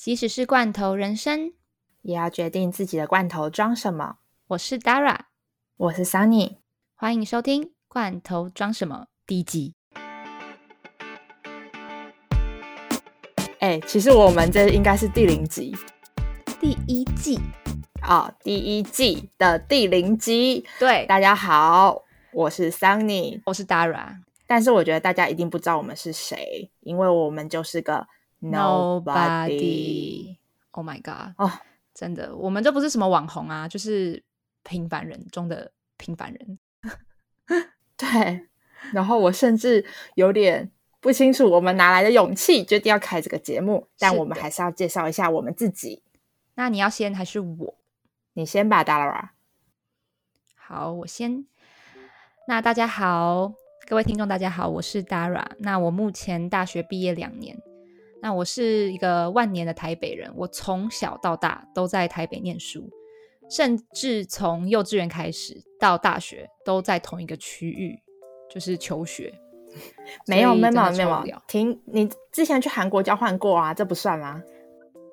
即使是罐头人生，也要决定自己的罐头装什么。我是 Dara，我是 Sunny，欢迎收听《罐头装什么》第一集。哎，其实我们这应该是第零集，第一季哦，第一季的第零集。对，大家好，我是 Sunny，我是 Dara。但是我觉得大家一定不知道我们是谁，因为我们就是个 nobody。Oh my god！哦，真的，我们这不是什么网红啊，就是平凡人中的平凡人。对，然后我甚至有点不清楚我们哪来的勇气决定要开这个节目，但我们还是要介绍一下我们自己。那你要先还是我？你先吧，Dara。好，我先。那大家好。各位听众，大家好，我是 Dara。那我目前大学毕业两年，那我是一个万年的台北人。我从小到大都在台北念书，甚至从幼稚园开始到大学都在同一个区域，就是求学。没有，没有，没有。停，你之前去韩国交换过啊？这不算吗？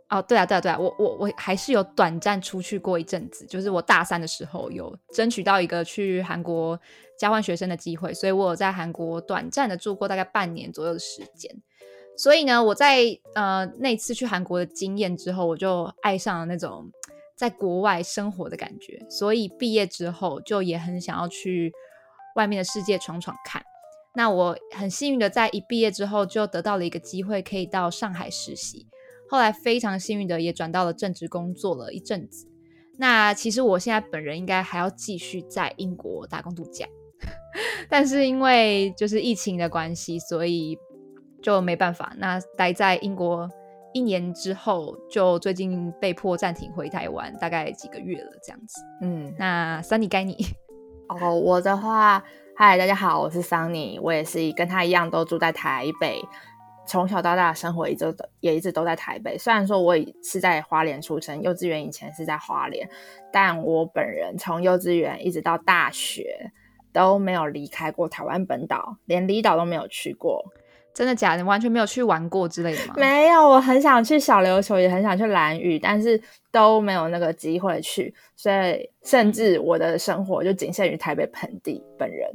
哦，对啊，对啊，对啊，我我我还是有短暂出去过一阵子，就是我大三的时候有争取到一个去韩国交换学生的机会，所以我有在韩国短暂的住过大概半年左右的时间。所以呢，我在呃那次去韩国的经验之后，我就爱上了那种在国外生活的感觉，所以毕业之后就也很想要去外面的世界闯闯看。那我很幸运的在一毕业之后就得到了一个机会，可以到上海实习。后来非常幸运的也转到了正职工作了一阵子。那其实我现在本人应该还要继续在英国打工度假，但是因为就是疫情的关系，所以就没办法。那待在英国一年之后，就最近被迫暂停回台湾，大概几个月了这样子。嗯，那 Sunny 该你 哦。我的话，嗨，大家好，我是 Sunny，我也是跟他一样都住在台北。从小到大的生活一直也一直都在台北。虽然说我是在花莲出生，幼稚园以前是在花莲，但我本人从幼稚园一直到大学都没有离开过台湾本岛，连离岛都没有去过。真的假的？完全没有去玩过之类的吗？没有，我很想去小琉球，也很想去蓝屿，但是都没有那个机会去，所以甚至我的生活就仅限于台北盆地本人。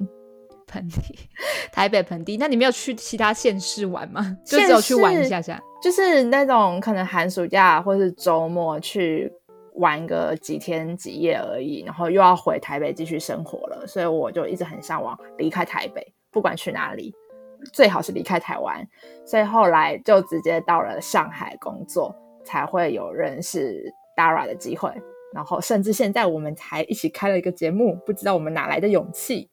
盆地，台北盆地，那你没有去其他县市玩吗？就只有去玩一下下，就是那种可能寒暑假或是周末去玩个几天几夜而已，然后又要回台北继续生活了，所以我就一直很向往离开台北，不管去哪里，最好是离开台湾。所以后来就直接到了上海工作，才会有认识 Dara 的机会，然后甚至现在我们才一起开了一个节目，不知道我们哪来的勇气。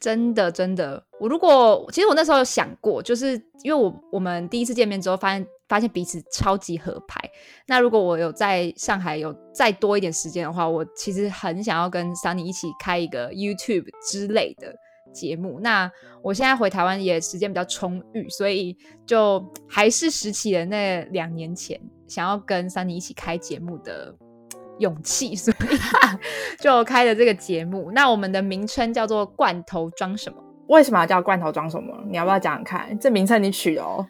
真的，真的，我如果其实我那时候有想过，就是因为我我们第一次见面之后，发现发现彼此超级合拍。那如果我有在上海有再多一点时间的话，我其实很想要跟 Sunny 一起开一个 YouTube 之类的节目。那我现在回台湾也时间比较充裕，所以就还是拾起了那两年前想要跟三妮一起开节目的。勇气，所以 就开了这个节目。那我们的名称叫做“罐头装什么”？为什么要叫“罐头装什么”？你要不要讲讲看？这名称你取的哦。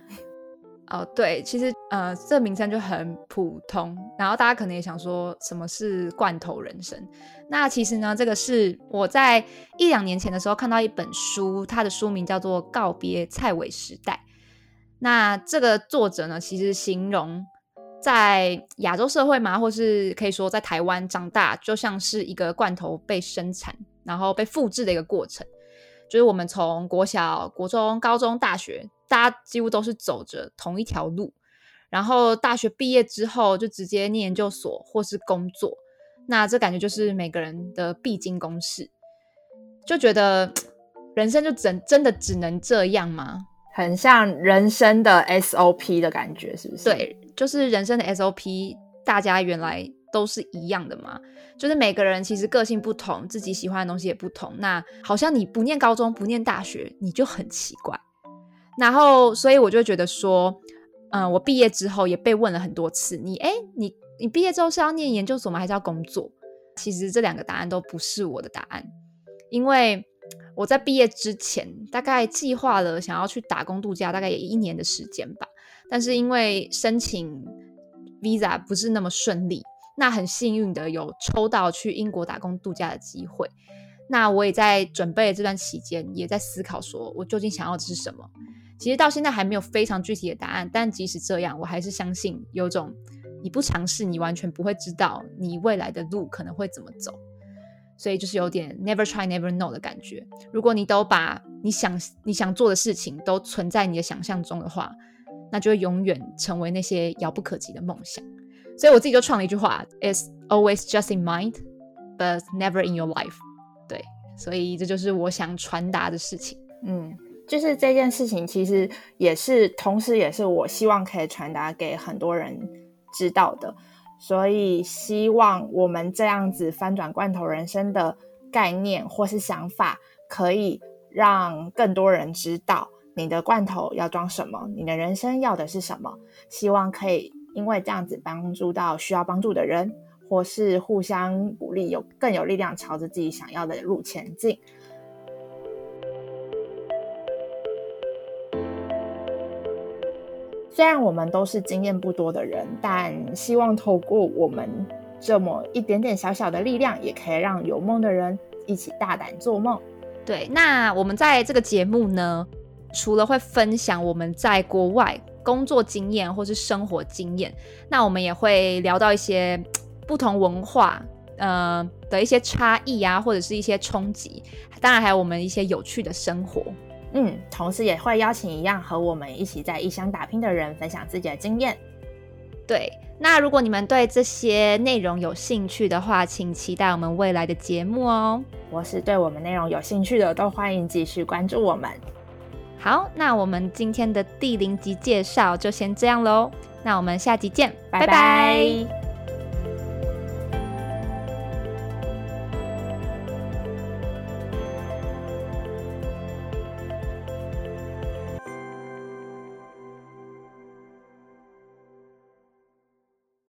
哦，对，其实呃，这名称就很普通。然后大家可能也想说，什么是罐头人生？那其实呢，这个是我在一两年前的时候看到一本书，它的书名叫做《告别蔡伟时代》。那这个作者呢，其实形容。在亚洲社会嘛，或是可以说在台湾长大，就像是一个罐头被生产，然后被复制的一个过程。就是我们从国小、国中、高中、大学，大家几乎都是走着同一条路。然后大学毕业之后，就直接念研究所或是工作。那这感觉就是每个人的必经公式。就觉得人生就真真的只能这样吗？很像人生的 SOP 的感觉，是不是？对。就是人生的 SOP，大家原来都是一样的嘛？就是每个人其实个性不同，自己喜欢的东西也不同。那好像你不念高中，不念大学，你就很奇怪。然后，所以我就觉得说，嗯，我毕业之后也被问了很多次，你哎，你你毕业之后是要念研究所吗？还是要工作？其实这两个答案都不是我的答案，因为我在毕业之前大概计划了想要去打工度假，大概也一年的时间吧。但是因为申请 visa 不是那么顺利。那很幸运的有抽到去英国打工度假的机会。那我也在准备这段期间，也在思考说我究竟想要的是什么。其实到现在还没有非常具体的答案，但即使这样，我还是相信有种你不尝试，你完全不会知道你未来的路可能会怎么走。所以就是有点 never try never know 的感觉。如果你都把你想你想做的事情都存在你的想象中的话，那就会永远成为那些遥不可及的梦想。所以我自己就创了一句话：It's always just in mind, but never in your life。所以这就是我想传达的事情。嗯，就是这件事情其实也是，同时也是我希望可以传达给很多人知道的。所以希望我们这样子翻转罐头人生的概念或是想法，可以让更多人知道你的罐头要装什么，你的人生要的是什么。希望可以因为这样子帮助到需要帮助的人，或是互相鼓励，有更有力量朝着自己想要的路前进。虽然我们都是经验不多的人，但希望透过我们这么一点点小小的力量，也可以让有梦的人一起大胆做梦。对，那我们在这个节目呢，除了会分享我们在国外工作经验或是生活经验，那我们也会聊到一些不同文化呃的一些差异啊，或者是一些冲击，当然还有我们一些有趣的生活。嗯，同时也会邀请一样和我们一起在异乡打拼的人分享自己的经验。对，那如果你们对这些内容有兴趣的话，请期待我们未来的节目哦。我是对我们内容有兴趣的，都欢迎继续关注我们。好，那我们今天的第零集介绍就先这样喽。那我们下集见，拜拜。